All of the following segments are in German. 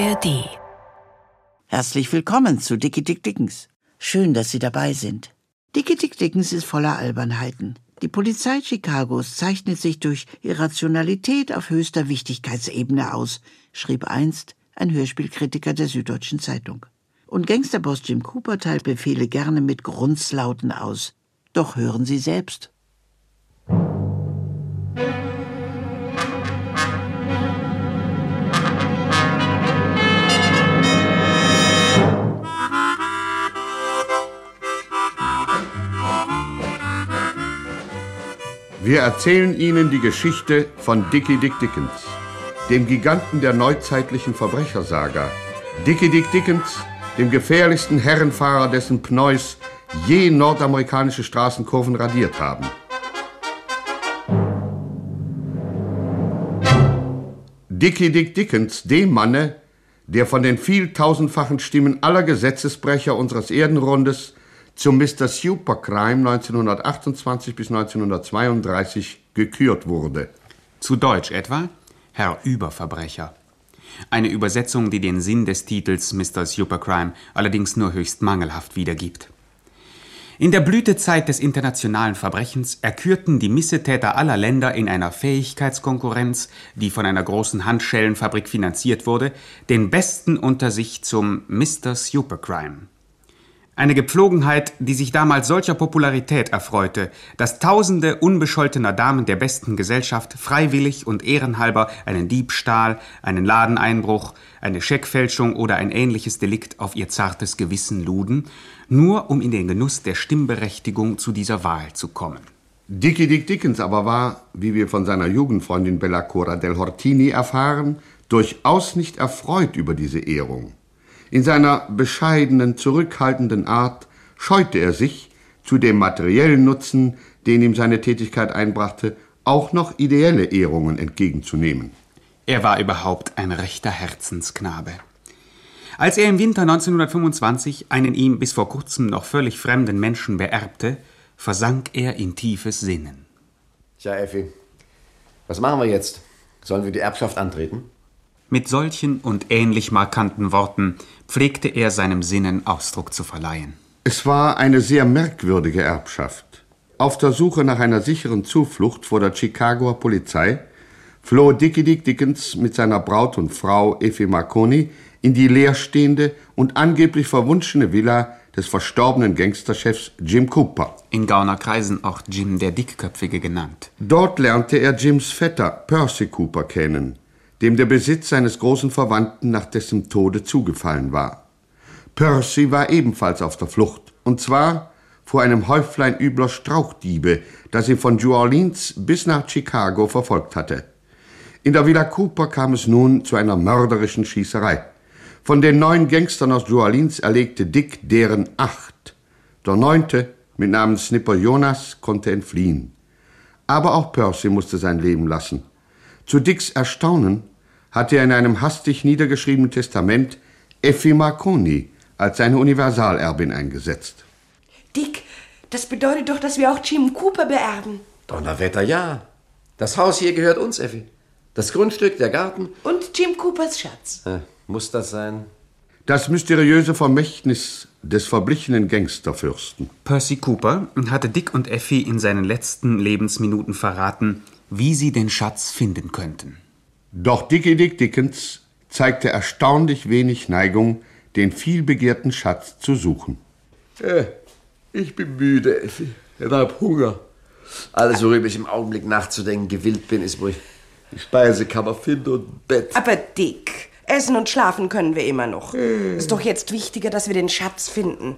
ARD. Herzlich willkommen zu Dickie Dick Dickens. Schön, dass Sie dabei sind. Dickie Dick Dickens ist voller Albernheiten. Die Polizei Chicagos zeichnet sich durch Irrationalität auf höchster Wichtigkeitsebene aus, schrieb einst ein Hörspielkritiker der Süddeutschen Zeitung. Und Gangsterboss Jim Cooper teilt Befehle gerne mit Grunzlauten aus. Doch hören Sie selbst. Wir erzählen Ihnen die Geschichte von Dickie Dick Dickens, dem Giganten der neuzeitlichen Verbrechersaga. Dickie Dick Dickens, dem gefährlichsten Herrenfahrer, dessen Pneus je nordamerikanische Straßenkurven radiert haben. Dickie Dick Dickens, dem Manne, der von den vieltausendfachen Stimmen aller Gesetzesbrecher unseres Erdenrundes zum Mr. Supercrime 1928 bis 1932 gekürt wurde. Zu Deutsch etwa Herr Überverbrecher. Eine Übersetzung, die den Sinn des Titels Mr. Supercrime allerdings nur höchst mangelhaft wiedergibt. In der Blütezeit des internationalen Verbrechens erkürten die Missetäter aller Länder in einer Fähigkeitskonkurrenz, die von einer großen Handschellenfabrik finanziert wurde, den Besten unter sich zum Mr. Supercrime. Eine Gepflogenheit, die sich damals solcher Popularität erfreute, dass tausende unbescholtener Damen der besten Gesellschaft freiwillig und ehrenhalber einen Diebstahl, einen Ladeneinbruch, eine Scheckfälschung oder ein ähnliches Delikt auf ihr zartes Gewissen luden, nur um in den Genuss der Stimmberechtigung zu dieser Wahl zu kommen. Dickie Dick Dickens aber war, wie wir von seiner Jugendfreundin Bella Cora del Hortini erfahren, durchaus nicht erfreut über diese Ehrung. In seiner bescheidenen, zurückhaltenden Art scheute er sich, zu dem materiellen Nutzen, den ihm seine Tätigkeit einbrachte, auch noch ideelle Ehrungen entgegenzunehmen. Er war überhaupt ein rechter Herzensknabe. Als er im Winter 1925 einen ihm bis vor kurzem noch völlig fremden Menschen beerbte, versank er in tiefes Sinnen. Tja, Effi, was machen wir jetzt? Sollen wir die Erbschaft antreten? Mit solchen und ähnlich markanten Worten pflegte er seinem Sinnen Ausdruck zu verleihen. Es war eine sehr merkwürdige Erbschaft. Auf der Suche nach einer sicheren Zuflucht vor der Chicagoer Polizei floh Dickie Dick Dickens mit seiner Braut und Frau Effie Marconi in die leerstehende und angeblich verwunschene Villa des verstorbenen Gangsterchefs Jim Cooper. In Gaunerkreisen auch Jim der Dickköpfige genannt. Dort lernte er Jims Vetter Percy Cooper kennen, dem der Besitz seines großen Verwandten nach dessen Tode zugefallen war. Percy war ebenfalls auf der Flucht, und zwar vor einem Häuflein übler Strauchdiebe, das ihn von New Orleans bis nach Chicago verfolgt hatte. In der Villa Cooper kam es nun zu einer mörderischen Schießerei. Von den neun Gangstern aus New Orleans erlegte Dick deren acht. Der neunte, mit Namen Snipper Jonas, konnte entfliehen. Aber auch Percy musste sein Leben lassen. Zu Dicks Erstaunen hatte er in einem hastig niedergeschriebenen Testament Effi Marconi als seine Universalerbin eingesetzt. Dick, das bedeutet doch, dass wir auch Jim Cooper beerben. Donnerwetter, ja. Das Haus hier gehört uns, Effi. Das Grundstück, der Garten. Und Jim Coopers Schatz. Äh, muss das sein? Das mysteriöse Vermächtnis des verblichenen Gangsterfürsten. Percy Cooper hatte Dick und Effie in seinen letzten Lebensminuten verraten, wie sie den Schatz finden könnten. Doch Dickie Dick Dickens zeigte erstaunlich wenig Neigung, den vielbegehrten Schatz zu suchen. Äh, ich bin müde, Effi. Ich hab Hunger. Alles, worüber ich im Augenblick nachzudenken gewillt bin, ist, wo ich die Speisekammer finde und ein Bett. Aber Dick, essen und schlafen können wir immer noch. Ist doch jetzt wichtiger, dass wir den Schatz finden.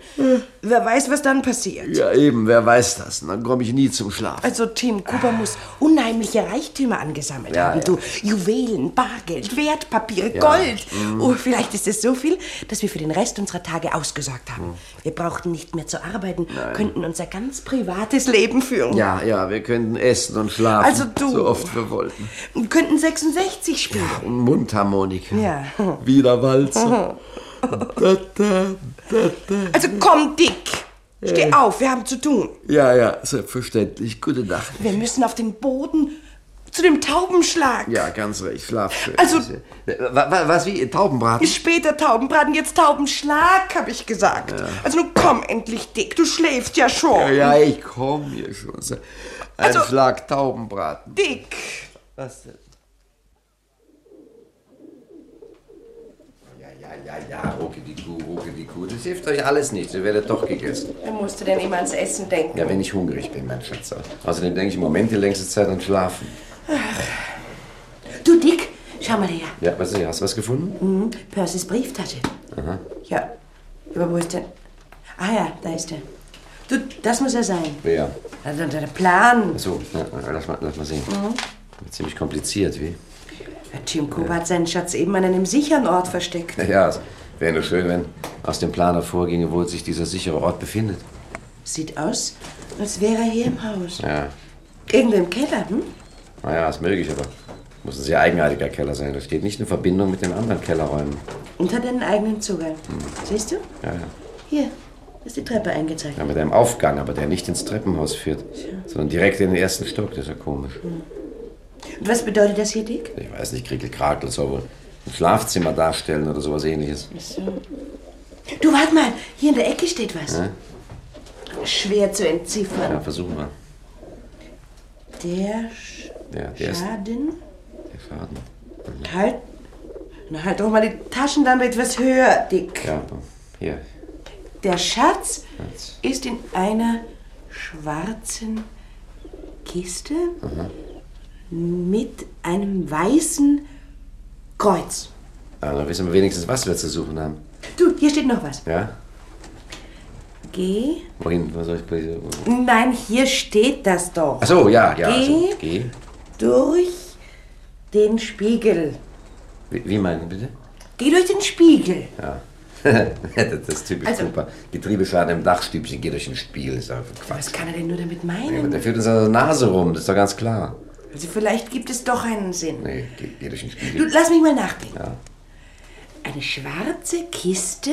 Wer weiß, was dann passiert. Ja, eben, wer weiß das? Und dann komme ich nie zum Schlaf. Also Tim Cooper muss unheimliche Reichtümer angesammelt Ja, haben. ja. Du, Juwelen, Bargeld, Wertpapiere, Ja. Gold. Oh, vielleicht ist es so viel, dass wir für den Rest unserer Tage ausgesorgt haben. Wir brauchten nicht mehr zu arbeiten, könnten unser ganz privates Leben führen. Ja, ja, wir könnten essen und schlafen. Also du. So oft wir wollten. Könnten 66 spielen. Und Mundharmonika. Ja. Wieder Walzer. da, da, da. Also komm, Dick. Steh auf, wir haben zu tun. Ja, ja, selbstverständlich. Gute Nacht. Wir müssen auf den Boden. Zu dem Taubenschlag. Ja, ganz recht. Schlaf schön. Also- Wa- wa- Was, wie? Taubenbraten? Später Taubenbraten, jetzt Taubenschlag, habe ich gesagt. Also nun komm endlich, Dick, du schläfst ja schon. Ja, ja, ich komm hier schon. Ein Also- Schlag Taubenbraten. Dick. Was denn? Ja, ja, ja, ja, rucke die Kuh, rucke die Kuh. Das hilft euch alles nicht. Ihr werdet doch gegessen. Wer musste denn immer ans Essen denken? Ja, wenn ich hungrig bin, mein Schatz. Außerdem denke ich im Moment die längste Zeit an Schlafen. Du, Dick, schau mal her. Ja, was ist, hast du was gefunden? Mhm. Percys Brieftasche. Ja, aber wo ist denn? Ah ja, da ist er. Du, das muss er sein. Wer? Also der Plan. Achso, na, na, lass mal, lass mal sehen. Ziemlich kompliziert, wie? Ja, Jim Cooper hat seinen Schatz eben an einem sicheren Ort versteckt. Ja, es wäre nur schön, wenn aus dem Plan hervorginge, wo sich dieser sichere Ort befindet. Sieht aus, als wäre er hier im Haus. Ja, Irgendwo im Keller, hm? naja, ist möglich, aber muss ein sehr eigenartiger Keller sein. Das steht nicht in Verbindung mit den anderen Kellerräumen. Und hat einen eigenen Zugang. Siehst du? Ja, ja. Hier ist die Treppe eingezeigt. Ja, mit einem Aufgang, aber der nicht ins Treppenhaus führt, sondern direkt in den ersten Stock. Das ist ja komisch. Und was bedeutet das hier, Dick? Ich weiß nicht, Kriekel Krakel soll wohl ein Schlafzimmer darstellen oder sowas ähnliches. Du, warte mal, hier in der Ecke steht was. Schwer zu entziffern. Ja, versuchen wir. Der Sch Ja, der ist Schaden. der Schaden. Halt. Na, halt doch mal die Taschenlampe etwas höher, Dick. Ja, hier. Der Schatz Schatz. ist in einer schwarzen Kiste mit einem weißen Kreuz. Ja, dann wissen wir wenigstens, was wir zu suchen haben. Du, hier steht noch was. Ja? Geh. Wohin? Wo soll ich bei Nein, hier steht das doch. Ach so, ja, ja. Geh. Also, geh. Durch den Spiegel. Wie, wie meinen bitte? Geh durch den Spiegel. Ja. das ist typisch Also- super. Getriebeschaden im Dachstübchen geht durch Spiel. Das ist einfach Quatsch. Was kann er denn nur damit Ja, meinen? der führt uns an der Nase rum, das ist doch ganz klar. Also vielleicht gibt es doch einen Sinn. Nee, geh, geh durch den Du, lass mich mal nachdenken. Ja. Eine schwarze Kiste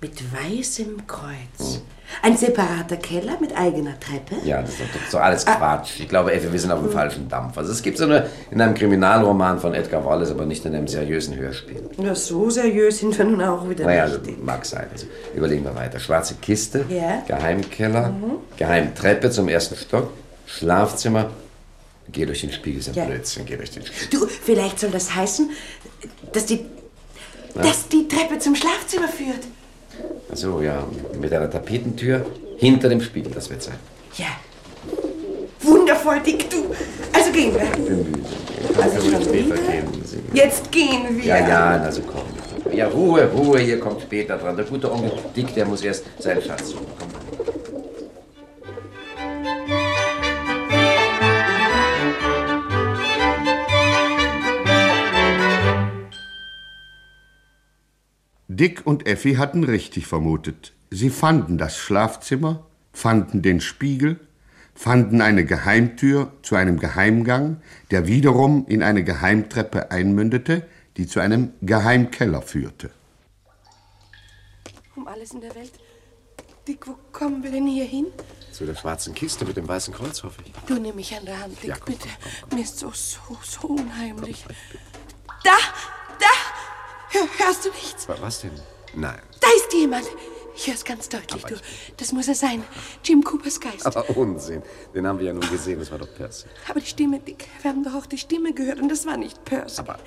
mit weißem Kreuz. Ein separater Keller mit eigener Treppe. Ja, das ist doch, doch alles Quatsch. Ich glaube, Effi, wir sind auf dem falschen Dampf. Also es gibt so eine in einem Kriminalroman von Edgar Wallace, aber nicht in einem seriösen Hörspiel. Ja, so seriös sind wir nun auch wieder Naja, nicht. also, mag sein. Also, überlegen wir weiter. Schwarze Kiste, Ja. Geheimkeller, Geheimtreppe zum ersten Stock, Schlafzimmer. Geh durch den Spiegel, ein Ja. Blödsinn, geh durch den Spiegel. Du, vielleicht soll das heißen, dass die, dass die Treppe zum Schlafzimmer führt. Ach So, ja, mit einer Tapetentür hinter dem Spiegel, das wird sein. Ja. Wundervoll, Dick, du. Also gehen wir. Ich bin müde. Also schon später gehen. Sie- Jetzt gehen wir. Ja, ja, also komm. Ja, Ruhe, Ruhe, hier kommt später dran. Der gute Onkel Dick, der muss erst seinen Schatz suchen. Komm. Dick und Effi hatten richtig vermutet. Sie fanden das Schlafzimmer, fanden den Spiegel, fanden eine Geheimtür zu einem Geheimgang, der wiederum in eine Geheimtreppe einmündete, die zu einem Geheimkeller führte. Um alles in der Welt. Dick, wo kommen wir denn hier hin? Zu der schwarzen Kiste mit dem weißen Kreuz, hoffe ich. Du nimm mich an der Hand, Dick, Ja, komm, bitte. komm, komm, Mir ist so, so, so unheimlich. Da, hörst du nichts? Wa- Was denn? Nein. Da ist jemand. Ich hör's ganz deutlich, du. Das muss er sein. Jim Coopers Geist. Aber Unsinn. Den haben wir ja nun gesehen, das war doch Percy. Aber die Stimme, Dick, wir haben doch auch die Stimme gehört und das war nicht Percy. Aber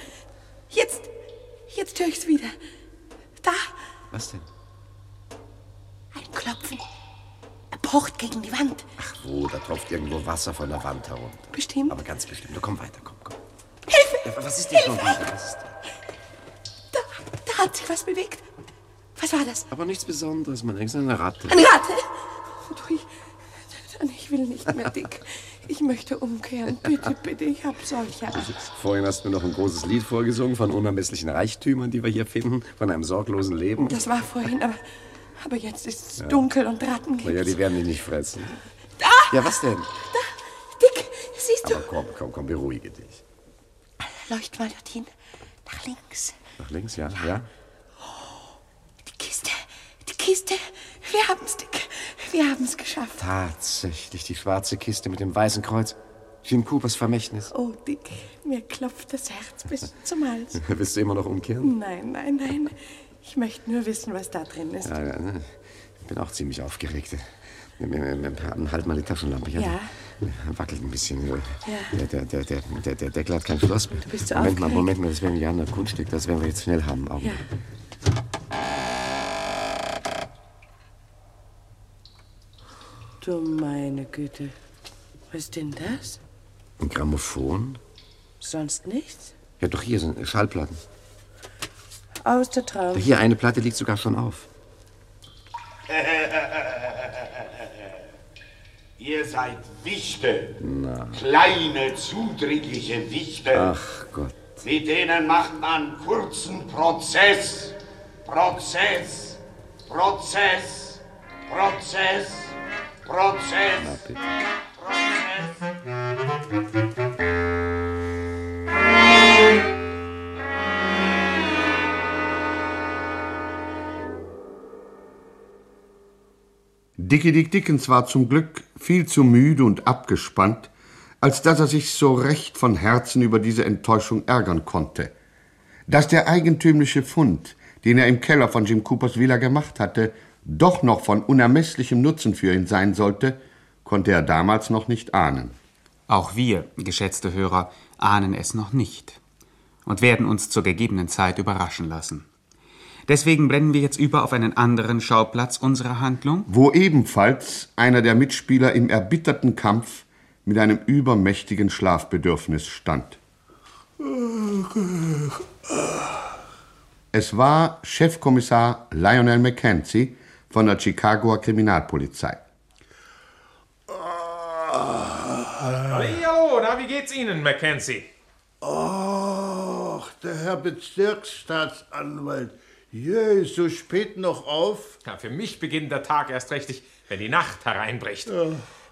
Jetzt, jetzt höre ich's wieder. Da, was denn? ein Klopfen. Er pocht gegen die Wand. Ach wo, da tropft irgendwo Wasser von der Wand herunter. Bestimmt. Aber ganz bestimmt. Na, komm weiter, komm, komm. Hilfe! Ja, was ist denn schon wieder? Was ist denn? Da, da hat sich was bewegt. Was war das? Aber nichts Besonderes, man denkt, ist eine Ratte. Eine Ratte? Du, ich, ich will nicht mehr, Dick. Ich möchte umkehren. Bitte, bitte, ich hab solche Angst. Vorhin hast du mir noch ein großes Lied vorgesungen von unermesslichen Reichtümern, die wir hier finden, von einem sorglosen Leben. Das war vorhin, aber, aber jetzt ist es dunkel und Ratten Na ja, gibt's. die werden dich nicht fressen. Da! Ja, was denn? Dick, siehst du? Aber komm, komm, komm, beruhige dich. Leucht mal dorthin. Nach links. Nach links, ja, ja. Die Kiste. Die Kiste. Wir haben's, Dick. Wir haben's geschafft. Tatsächlich, die schwarze Kiste mit dem weißen Kreuz. Jim Coopers Vermächtnis. Oh, Dick, mir klopft das Herz bis zum Hals. Willst du immer noch umkehren? Nein, nein, nein. Ich möchte nur wissen, was da drin ist. Ja, ja, ne? Ich bin auch ziemlich aufgeregt. Halt mal die Taschenlampe, ja? Ja. Wackelt ein bisschen. Ja. Der, der, der, der, der, der Deckel hat kein Schloss. Du bist so Moment mal. Moment mal, das wäre ein Janer Kunststück, das werden wir jetzt schnell haben. Augen. Ja. Du meine Güte. Was ist denn das? Ein Grammophon? Sonst nichts? Ja, doch hier sind Schallplatten. Aus der Traum. Hier, eine Platte liegt sogar schon auf. Ihr seid Wichte. Kleine, zudringliche Wichte. Ach Gott. Mit denen macht man kurzen Prozess. Prozess. Prozess. Prozess. Prozess. bitte. Dickie Dick Dickens war zum Glück viel zu müde und abgespannt, als dass er sich so recht von Herzen über diese Enttäuschung ärgern konnte. Dass der eigentümliche Fund, den er im Keller von Jim Coopers Villa gemacht hatte, doch noch von unermesslichem Nutzen für ihn sein sollte, konnte er damals noch nicht ahnen. Auch wir, geschätzte Hörer, ahnen es noch nicht und werden uns zur gegebenen Zeit überraschen lassen. Deswegen blenden wir jetzt über auf einen anderen Schauplatz unserer Handlung. wo ebenfalls einer der Mitspieler im erbitterten Kampf mit einem übermächtigen Schlafbedürfnis stand. Es war Chefkommissar Lionel Mackenzie von der Chicagoer Kriminalpolizei. Hallo, na, wie geht's Ihnen, Mackenzie? Ach, der Herr Bezirksstaatsanwalt. Je, so spät noch auf? Ja, für mich beginnt der Tag erst richtig, wenn die Nacht hereinbricht.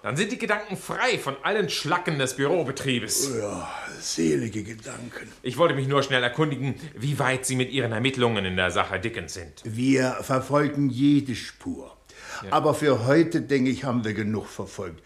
Dann sind die Gedanken frei von allen Schlacken des Bürobetriebes. Ja, selige Gedanken. Ich wollte mich nur schnell erkundigen, wie weit Sie mit Ihren Ermittlungen in der Sache Dickens sind. Wir verfolgen jede Spur. Aber für heute, denke ich, haben wir genug verfolgt.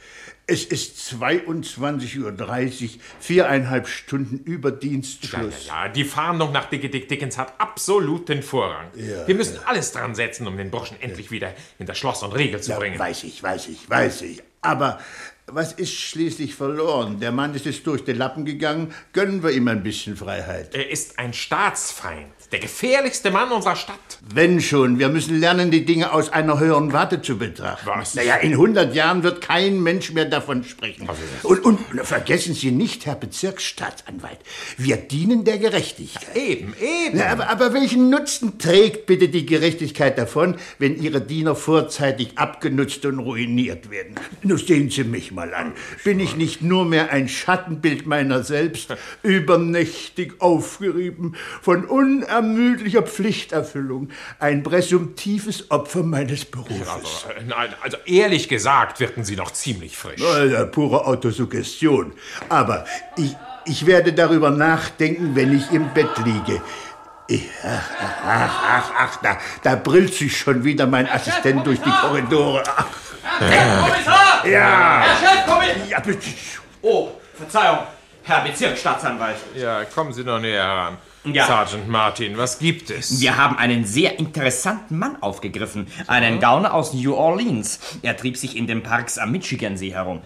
Es ist 22.30 Uhr, viereinhalb Stunden über Ja, ja, Dienstschluss. ja, die Fahndung nach Dickie Dick Dickens hat absoluten Vorrang. Ja, Wir müssen alles dran setzen, um den Burschen endlich wieder hinter Schloss und Riegel zu Ja, bringen. weiß ich, weiß ich, weiß ich. Aber was ist schließlich verloren? Der Mann ist jetzt durch den Lappen gegangen. Gönnen wir ihm ein bisschen Freiheit. Er ist ein Staatsfeind, der gefährlichste Mann unserer Stadt. Wenn schon, wir müssen lernen, die Dinge aus einer höheren Warte zu betrachten. Was? Naja, in 100 Jahren wird kein Mensch mehr davon sprechen. Und, und vergessen Sie nicht, Herr Bezirksstaatsanwalt, wir dienen der Gerechtigkeit. Eben, eben. Na, aber, aber welchen Nutzen trägt bitte die Gerechtigkeit davon, wenn Ihre Diener vorzeitig abgenutzt und ruiniert werden? Nun sehen Sie mich mal an. Bin ich nicht nur mehr ein Schattenbild meiner selbst, übernächtig aufgerieben, von unermüdlicher Pflichterfüllung, ein präsumptives Opfer meines Berufes? Also, äh, nein, also ehrlich gesagt wirken Sie noch ziemlich frisch. Also, pure Autosuggestion. Aber ich, ich werde darüber nachdenken, wenn ich im Bett liege. Ich, ach, ach, ach, ach, da, da brillt sich schon wieder mein Assistent durch die Korridore. Ach, Kommissar! ja, Herr Chefkommissar! ja, bitte. Oh, Verzeihung, Herr Bezirksstaatsanwalt. Ja, kommen Sie noch näher heran. Ja. Sergeant Martin, was gibt es? Wir haben einen sehr interessanten Mann aufgegriffen. Einen Gauner aus New Orleans. Er trieb sich in den Parks am Michigansee herum.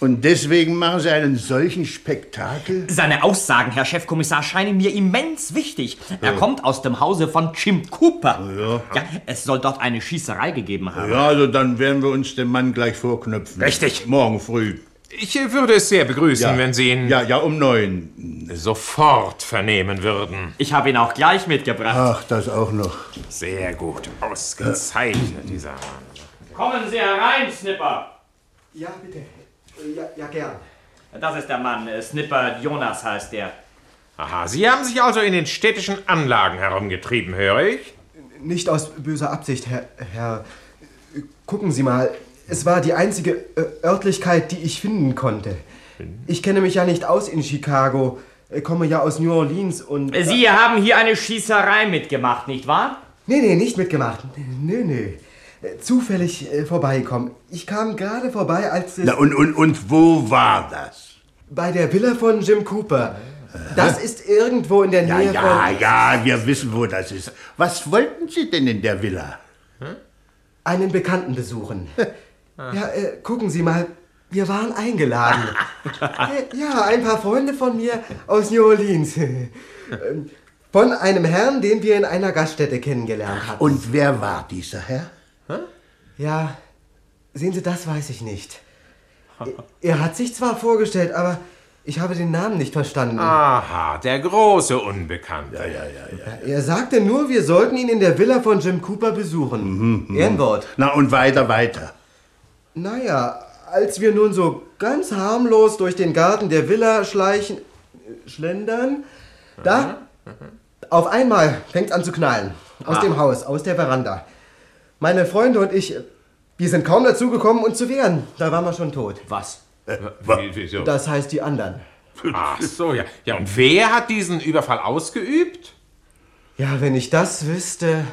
Und deswegen machen Sie einen solchen Spektakel? Seine Aussagen, Herr Chefkommissar, scheinen mir immens wichtig. Er kommt aus dem Hause von Jim Cooper. Ja. es soll dort eine Schießerei gegeben haben. Ja, also dann werden wir uns den Mann gleich vorknöpfen. Richtig. Morgen früh. Ich würde es sehr begrüßen, wenn Sie ihn Ja, ja, um neun. sofort vernehmen würden. Ich habe ihn auch gleich mitgebracht. Ach, das auch noch. Sehr gut, ausgezeichnet, dieser Mann. Kommen Sie herein, Snipper. Ja, bitte. Ja, ja, gern. Das ist der Mann. äh, Snipper Jonas heißt der. Aha, Sie haben sich also in den städtischen Anlagen herumgetrieben, höre ich? Nicht aus böser Absicht, Herr. Herr. Gucken Sie mal. Es war die einzige äh, Örtlichkeit, die ich finden konnte. Ich kenne mich ja nicht aus in Chicago, äh, komme ja aus New Orleans und. Sie haben hier eine Schießerei mitgemacht, nicht wahr? Nee, nee, nicht mitgemacht. Nö, nö. Äh, Zufällig äh, vorbeigekommen. Ich kam gerade vorbei, als es. Na, und, und, und wo war das? Bei der Villa von Jim Cooper. Das ist irgendwo in der Ja, Nähe ja, von... ja, wir wissen, wo das ist. Was wollten Sie denn in der Villa? Einen Bekannten besuchen. Ja, äh, gucken Sie mal, wir waren eingeladen. Äh, ja, ein paar Freunde von mir aus New Orleans. Ähm, Von einem Herrn, den wir in einer Gaststätte kennengelernt hatten. Und wer war dieser Herr? Ja, sehen Sie, das weiß ich nicht. Er hat sich zwar vorgestellt, aber ich habe den Namen nicht verstanden. Aha, der große Unbekannte. Ja, ja, ja. Er sagte nur, wir sollten ihn in der Villa von Jim Cooper besuchen. Ehrenwort. Na und weiter, weiter. Naja, als wir nun so ganz harmlos durch den Garten der Villa schleichen, äh, schlendern, da, auf einmal fängt an zu knallen. Aus Ah. dem Haus, aus der Veranda. Meine Freunde und ich, wir sind kaum dazu gekommen, uns zu wehren. Da waren wir schon tot. Was? Wie, wieso? Das heißt die anderen. Ach so, ja. Ja, und wer hat diesen Überfall ausgeübt? Ja, wenn ich das wüsste.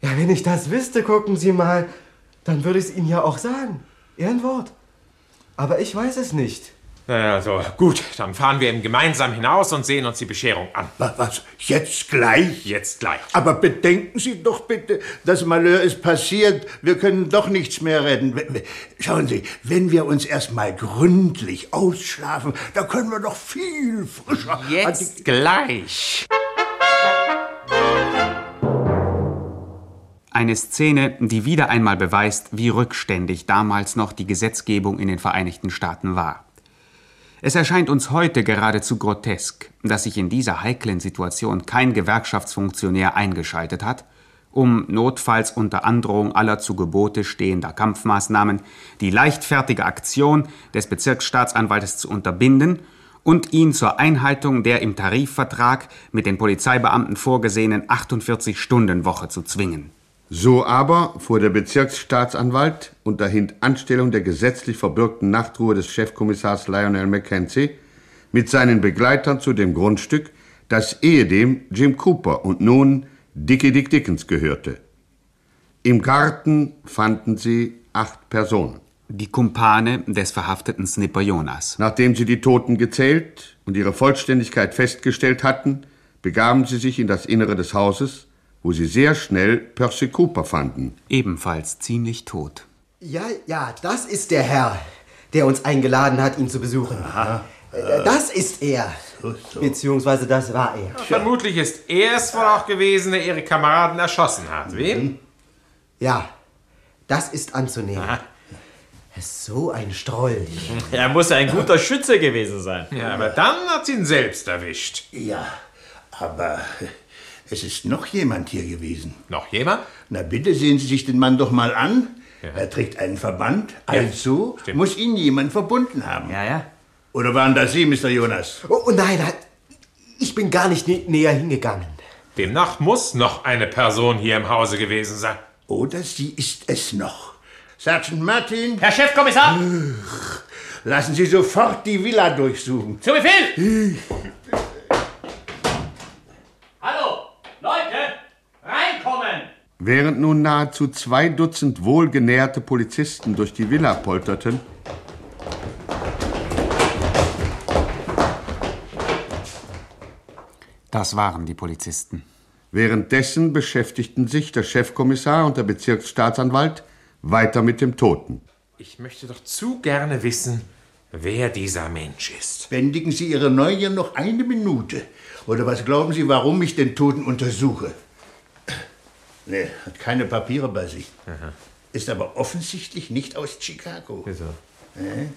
Ja, wenn ich das wüsste, gucken Sie mal, dann würde ich es Ihnen ja auch sagen. Ehrenwort. Aber ich weiß es nicht. Na Also, gut, dann fahren wir eben gemeinsam hinaus und sehen uns die Bescherung an. Wa- Was? Jetzt gleich? Jetzt gleich. Aber bedenken Sie doch bitte, das Malheur ist passiert. Wir können doch nichts mehr retten. Schauen Sie, wenn wir uns erstmal gründlich ausschlafen, da können wir doch viel frischer. Jetzt gleich. Eine Szene, die wieder einmal beweist, wie rückständig damals noch die Gesetzgebung in den Vereinigten Staaten war. Es erscheint uns heute geradezu grotesk, dass sich in dieser heiklen Situation kein Gewerkschaftsfunktionär eingeschaltet hat, um notfalls unter Androhung aller zu Gebote stehender Kampfmaßnahmen die leichtfertige Aktion des Bezirksstaatsanwaltes zu unterbinden und ihn zur Einhaltung der im Tarifvertrag mit den Polizeibeamten vorgesehenen 48-Stunden-Woche zu zwingen. So aber fuhr der Bezirksstaatsanwalt unter Hintanstellung der gesetzlich verbürgten Nachtruhe des Chefkommissars Lionel Mackenzie mit seinen Begleitern zu dem Grundstück, das ehedem Jim Cooper und nun Dickie Dick Dickens gehörte. Im Garten fanden sie acht Personen. Die Kumpane des verhafteten Snipper Jonas. Nachdem sie die Toten gezählt und ihre Vollständigkeit festgestellt hatten, begaben sie sich in das Innere des Hauses, wo sie sehr schnell Percy Cooper fanden. Ebenfalls ziemlich tot. Ja, ja, das ist der Herr, der uns eingeladen hat, ihn zu besuchen. Äh, Das ist er. Beziehungsweise das war er. Vermutlich ist er es wohl auch gewesen, der ihre Kameraden erschossen hat. Wen? Ja, das ist anzunehmen. Er ist so ein Strolch. Er muss ein guter Schütze gewesen sein. Ja, aber dann hat sie ihn selbst erwischt. Ja, aber es ist noch jemand hier gewesen. Noch jemand? Na bitte sehen Sie sich den Mann doch mal an. Ja. Er trägt einen Verband, also stimmt. muss ihn jemand verbunden haben. Ja, ja. Oder waren das Sie, Mr. Jonas? Oh, oh nein, ich bin gar nicht nä näher hingegangen. Demnach muss noch eine Person hier im Hause gewesen sein. Oder sie ist es noch. Sergeant Martin, Herr Chefkommissar, lassen Sie sofort die Villa durchsuchen. zu Befehl! Hallo, Leute, reinkommen! Während nun nahezu zwei Dutzend wohlgenährte Polizisten durch die Villa polterten, Das waren die Polizisten. währenddessen beschäftigten sich der Chefkommissar und der Bezirksstaatsanwalt weiter mit dem Toten. Ich möchte doch zu gerne wissen, wer dieser Mensch ist. Bändigen Sie Ihre Neugier noch eine Minute. Oder was glauben Sie, warum ich den Toten untersuche? Nee, hat keine Papiere bei sich. Ist aber offensichtlich nicht aus Chicago. Wieso? Nee.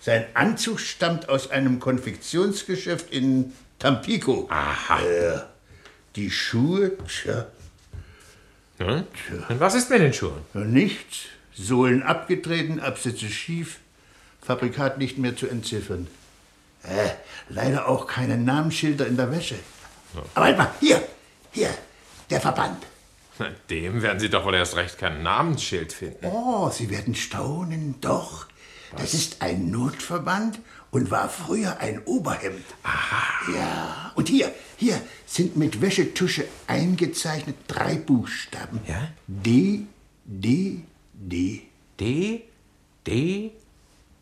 Sein Anzug stammt aus einem Konfektionsgeschäft in Tampico. Aha. Äh, die Schuhe, tja, Hm? Und was ist mit den Schuhen? nichts. Sohlen abgetreten, Absätze schief, Fabrikat nicht mehr zu entziffern. Äh, leider auch keine Namensschilder in der Wäsche. Aber halt mal, hier, hier, der Verband. Dem werden Sie doch wohl erst recht kein Namensschild finden. Oh, Sie werden staunen, doch. Das ist ein Notverband und war früher ein Oberhemd. Aha. Ja, und hier, hier sind mit Wäschetusche eingezeichnet drei Buchstaben. Ja? D, D, D. D, D,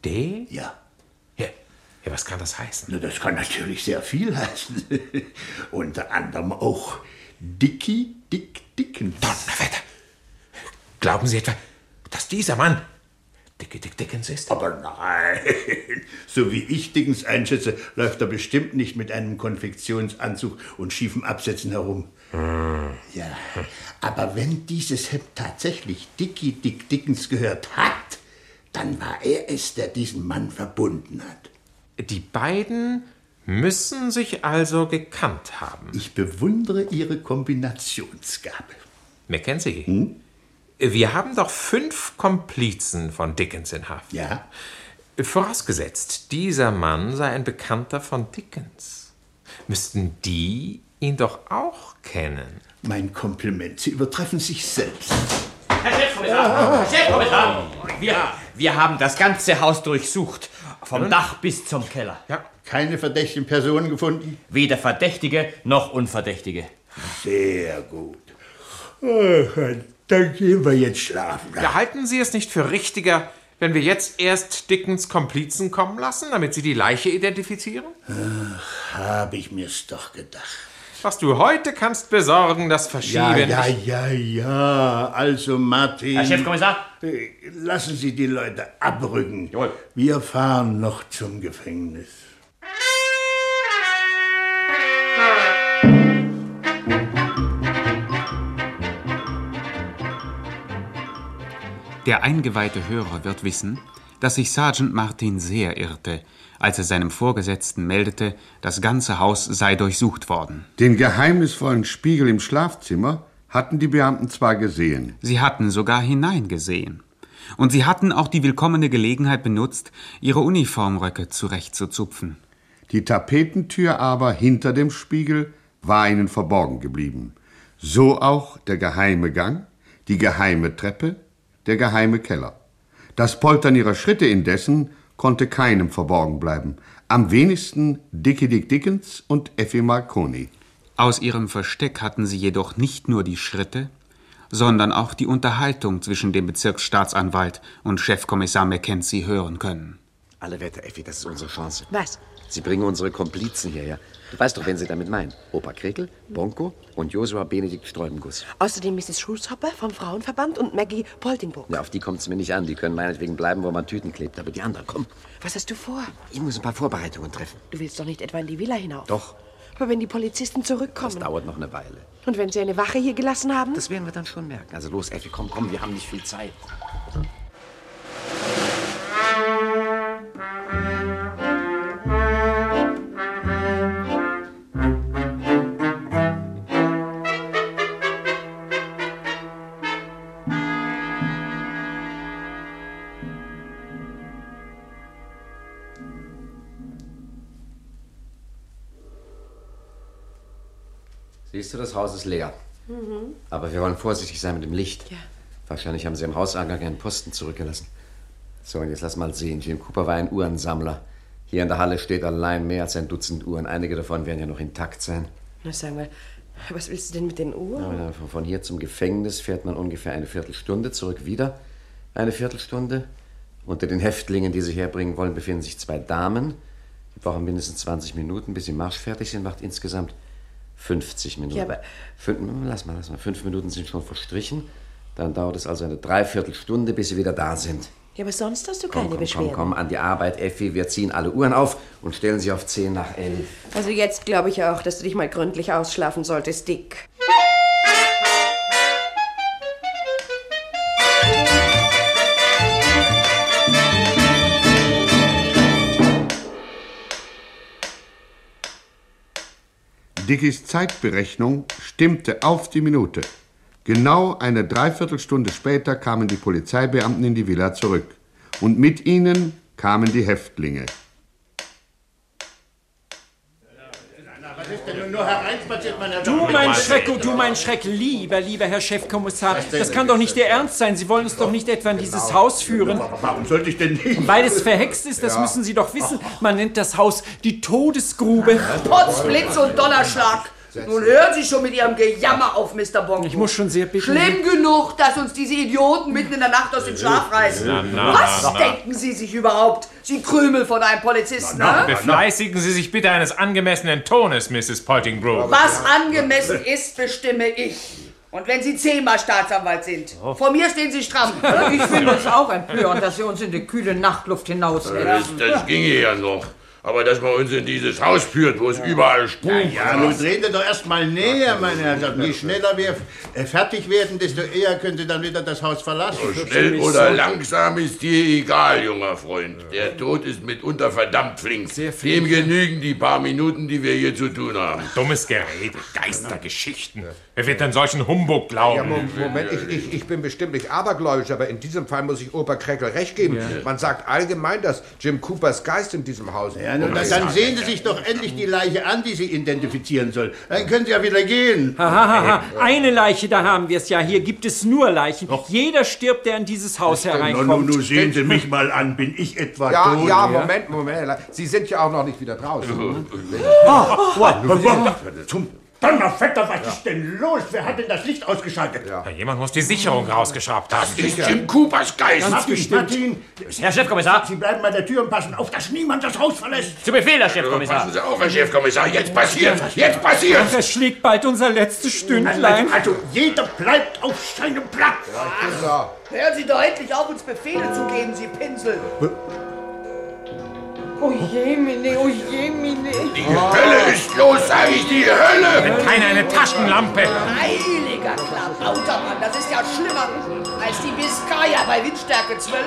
D? Ja. Ja, was kann das heißen? Na, das kann natürlich sehr viel heißen. Unter anderem auch Dicky Dick Dickens. Donnerwetter! Glauben Sie etwa, dass dieser Mann Dicke Dick Dickens ist? Aber nein, so wie ich Dickens einschätze, läuft er bestimmt nicht mit einem Konfektionsanzug und schiefen Absätzen herum. Ja, aber wenn dieses Hemd tatsächlich Dicky Dick Dickens gehört hat, dann war er es, der diesen Mann verbunden hat. Die beiden müssen sich also gekannt haben. Ich bewundere ihre Kombinationsgabe. Mackenzie, wir haben doch fünf Komplizen von Dickens in Haft. Ja? Vorausgesetzt, dieser Mann sei ein Bekannter von Dickens. Müssten die ihn doch auch kennen. Mein Kompliment, Sie übertreffen sich selbst. Herr Chefkommissar! Herr Chefkommissar! Wir, wir haben das ganze Haus durchsucht. Vom Dach bis zum Keller. Ja, Keine verdächtigen Personen gefunden? Weder Verdächtige noch Unverdächtige. Sehr gut. Ach, dann gehen wir jetzt schlafen. Ja, halten Sie es nicht für richtiger, wenn wir jetzt erst Dickens Komplizen kommen lassen, damit Sie die Leiche identifizieren? Habe ich mir's doch gedacht. Was du heute kannst besorgen, das Ja, verschieben. ja, ja, ja. Also, Martin. Herr Chefkommissar! äh, Lassen Sie die Leute abrücken. Jawohl. Wir fahren noch zum Gefängnis. Der eingeweihte Hörer wird wissen, dass sich Sergeant Martin sehr irrte, als er seinem Vorgesetzten meldete, das ganze Haus sei durchsucht worden. Den geheimnisvollen Spiegel im Schlafzimmer hatten die Beamten zwar gesehen, Sie hatten sogar hineingesehen. Und sie hatten auch die willkommene Gelegenheit benutzt, ihre Uniformröcke zurechtzuzupfen. die Tapetentür aber hinter dem Spiegel war ihnen verborgen geblieben. So auch der geheime Gang, die geheime Treppe, der geheime Keller. Das Poltern ihrer Schritte indessen konnte keinem verborgen bleiben. Am wenigsten Dickie Dick Dickens und Effie Marconi. Aus ihrem Versteck hatten sie jedoch nicht nur die Schritte, sondern auch die Unterhaltung zwischen dem Bezirksstaatsanwalt und Chefkommissar Mackenzie hören können. Alle Wetter, Effi, das ist unsere Chance. Was? Sie bringen unsere Komplizen hierher. Du weißt doch, wen Sie damit meinen. Opa Krekel, Bonko und Josua Benedikt Sträubenguss. Außerdem Mrs. Schulzhopper vom Frauenverband und Maggie Poltingburg. Ja, auf die kommt es mir nicht an. Die können meinetwegen bleiben, wo man Tüten klebt. Aber die anderen, komm. Was hast du vor? Ich muss ein paar Vorbereitungen treffen. Du willst doch nicht etwa in die Villa hinauf? Doch, Aber wenn die Polizisten das zurückkommen dauert noch eine Weile. und wenn sie eine Wache hier gelassen haben? Das werden wir dann schon merken. Also los, Effi, komm, komm, wir haben nicht viel Zeit. Siehst du, das Haus ist leer. Aber wir wollen vorsichtig sein mit dem Licht. Ja. Wahrscheinlich haben sie im Hauseingang einen Posten zurückgelassen. So, und jetzt lass mal sehen. Jim Cooper war ein Uhrensammler. Hier in der Halle steht allein mehr als ein Dutzend Uhren. Einige davon werden ja noch intakt sein. Na, sag mal, was willst du denn mit den Uhren? Von- Von hier zum Gefängnis fährt man ungefähr eine Viertelstunde, zurück wieder eine Viertelstunde. Unter den Häftlingen, die sie herbringen wollen, befinden sich zwei Damen. Die brauchen mindestens 20 Minuten, bis sie marschfertig sind, macht insgesamt 50 Minuten. Ja, aber- Fünf, lass mal, lass mal. Fünf Minuten sind schon verstrichen. Dann dauert es also eine Dreiviertelstunde, bis sie wieder da sind. Ja, aber sonst hast du Komm, keine komm, Beschwerden. komm, komm, an die Arbeit, Effi. Wir ziehen alle Uhren auf und stellen sie auf 10 nach 11. Also jetzt glaube ich auch, dass du dich mal gründlich ausschlafen solltest, Dick. Dickies Zeitberechnung stimmte auf die Minute. Genau eine Dreiviertelstunde später kamen die Polizeibeamten in die Villa zurück. Und mit ihnen kamen die Häftlinge. Was ist denn nur hereinspaziert, mein Herr Du mein Schreck, du mein Schreck, lieber, lieber Herr Chefkommissar, das kann doch nicht Ihr Ernst sein. Sie wollen uns doch nicht etwa in dieses Haus führen. Warum sollte ich denn nicht? Weil es verhext ist, das müssen Sie doch wissen. Man nennt das Haus die Todesgrube. Potz, Blitz und Donnerschlag! Nun hören Sie schon mit Ihrem Gejammer auf, Mr. Bongo. Ich muss schon sehr bitten. Schlimm genug, dass uns diese Idioten mitten in der Nacht aus dem Schlaf reißen. Na, na, Was na, na. denken Sie sich überhaupt? Sie Krümel von einem Polizisten, ne? Befleißigen Sie sich bitte eines angemessenen Tones, Mrs. Poltingbrook. Was angemessen ist, bestimme ich. Und wenn Sie zehnmal Staatsanwalt sind, vor mir stehen Sie stramm. Ich finde es auch empörend, dass Sie uns in die kühle Nachtluft Das, hinaushetzen. das ginge ja noch. Aber dass man uns in dieses Haus führt, wo es überall spukt. Ja, nun drehen Sie doch erst mal näher, meine Herrschaften. Je schneller wir äh, fertig werden, desto eher können Sie dann wieder das Haus verlassen. Schnell oder langsam ist dir egal, junger Freund. Der Tod ist mitunter verdammt flink. Dem genügen die paar Minuten, die wir hier zu tun haben. Dummes Gerede, Geistergeschichten. Wer wird denn solchen Humbug glauben? Ja, Mo- Moment, ich, ich, ich bin bestimmt nicht abergläubisch, aber in diesem Fall muss ich Opa Kreckel recht geben. Man sagt allgemein, dass Jim Coopers Geist in diesem Haus Ja, nun, dann, dann sehen Sie sich doch endlich die Leiche an, die Sie identifizieren soll. Dann können Sie ja wieder gehen. Hahaha, eine Leiche, da haben wir es ja. Hier gibt es nur Leichen. Jeder stirbt, der in dieses Haus Nun, nun, hereinkommt. nun sehen Sie mich mal an. Bin ich etwa Ja, tot? ja, Moment, Moment. Sie sind ja auch noch nicht wieder draußen. Zum Donnerwetter, was ist denn los? Wer hat denn das Licht ausgeschaltet? Ja, jemand muss die Sicherung rausgeschraubt haben. Das ist Jim Coopers Geist. Martin, Martin, Herr Chefkommissar, Sie bleiben bei der Tür und passen auf, dass niemand das Haus verlässt. zu Befehl, Herr Passen Chefkommissar. Sie auf, Herr Chefkommissar. Jetzt passiert. Jetzt passiert. Es schlägt bald unser letztes Stündlein. Also, also, jeder bleibt auf seinem Platz. Hören Sie doch endlich auf, uns Befehle zu geben, Sie Pinsel. Oh jemine, oh jemine. Die Hölle ist los, sag ich, die Hölle. Wenn keiner eine Taschenlampe. Heiliger Klabautermann, das ist ja schlimmer als die Biskaya bei Windstärke 12.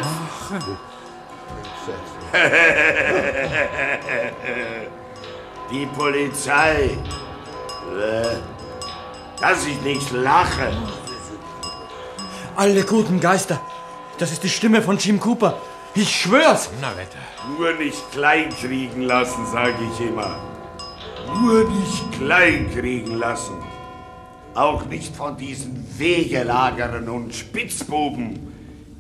Die Polizei. Äh, Dass ich nicht lache. Alle guten Geister. Das ist die Stimme von Jim Cooper. Ich schwör's. Donnerwetter. Nur nicht kleinkriegen lassen, sage ich immer. Nur nicht kleinkriegen lassen. Auch nicht von diesen Wegelagern und Spitzbuben,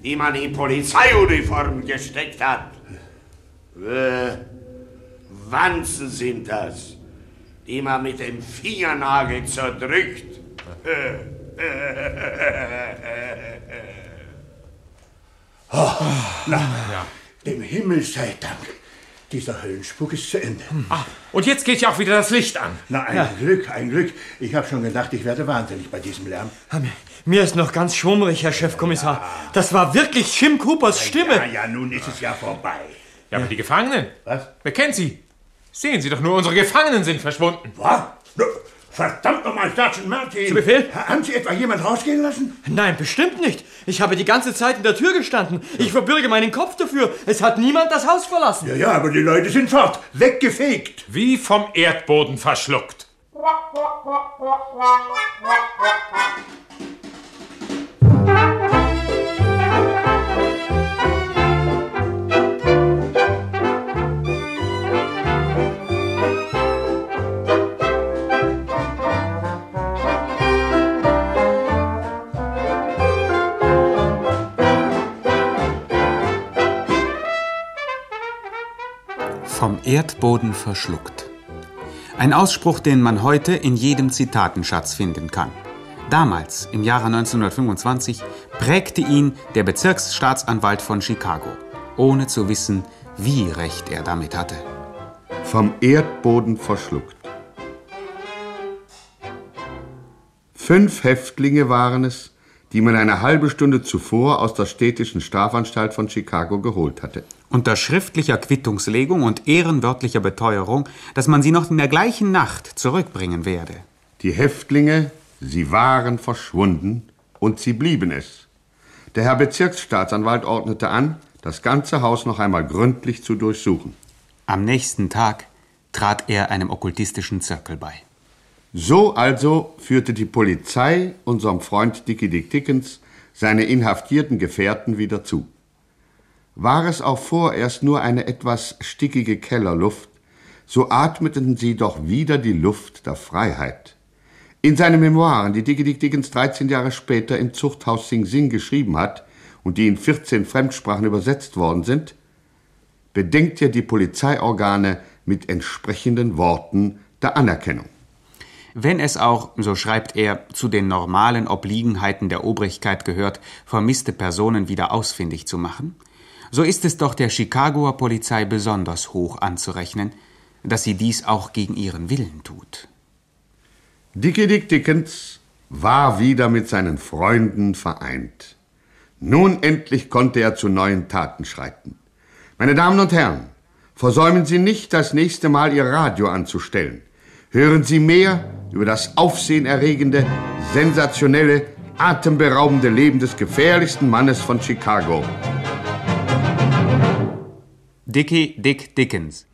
die man in Polizeiuniformen gesteckt hat. Äh, Wanzen sind das, die man mit dem Fingernagel zerdrückt. Dem Himmel sei Dank. Dieser Höllenspuk ist zu Ende. Ah, und jetzt geht ja auch wieder das Licht an. Na, ein Glück, ein Glück. Ich habe schon gedacht, ich werde wahnsinnig bei diesem Lärm. Mir ist noch ganz schwummrig, Herr Chefkommissar. Das war wirklich Jim Coopers Stimme. Ja, ja, nun ist es ja vorbei. Ja, aber die Gefangenen? Was? Wer kennt sie? Sehen Sie doch nur, unsere Gefangenen sind verschwunden. Was? Verdammt nochmal, Sergeant Martin. Zu Befehl? Haben Sie etwa jemand rausgehen lassen? Nein, bestimmt nicht. Ich habe die ganze Zeit in der Tür gestanden. Ich verbürge meinen Kopf dafür. Es hat niemand das Haus verlassen. Ja, ja, aber die Leute sind fort. Weggefegt. Wie vom Erdboden verschluckt. Erdboden verschluckt. Ein Ausspruch, den man heute in jedem Zitatenschatz finden kann. Damals, im Jahre 1925, prägte ihn der Bezirksstaatsanwalt von Chicago, ohne zu wissen, wie recht er damit hatte. Vom Erdboden verschluckt. Fünf Häftlinge waren es, die man eine halbe Stunde zuvor aus der städtischen Strafanstalt von Chicago geholt hatte. Unter schriftlicher Quittungslegung und ehrenwörtlicher Beteuerung, dass man sie noch in der gleichen Nacht zurückbringen werde. Die Häftlinge, sie waren verschwunden und sie blieben es. Der Herr Bezirksstaatsanwalt ordnete an, das ganze Haus noch einmal gründlich zu durchsuchen. Am nächsten Tag trat er einem okkultistischen Zirkel bei. So also führte die Polizei unserem Freund Dickie Dick Dickens seine inhaftierten Gefährten wieder zu. War es auch vorerst nur eine etwas stickige Kellerluft, so atmeten sie doch wieder die Luft der Freiheit. In seinen Memoiren, die Dickie Dick Dickens 13 Jahre später im Zuchthaus Sing Sing geschrieben hat und die in 14 Fremdsprachen übersetzt worden sind, bedenkt er die Polizeiorgane mit entsprechenden Worten der Anerkennung. Wenn es auch, so schreibt er, zu den normalen Obliegenheiten der Obrigkeit gehört, vermisste Personen wieder ausfindig zu machen, so ist es doch der Chicagoer Polizei besonders hoch anzurechnen, dass sie dies auch gegen ihren Willen tut. Dickie Dick Dickens war wieder mit seinen Freunden vereint. Nun endlich konnte er zu neuen Taten schreiten. Meine Damen und Herren, versäumen Sie nicht, das nächste Mal Ihr Radio anzustellen. Hören Sie mehr über das aufsehenerregende, sensationelle, atemberaubende Leben des gefährlichsten Mannes von Chicago. Dickie Dick Dickens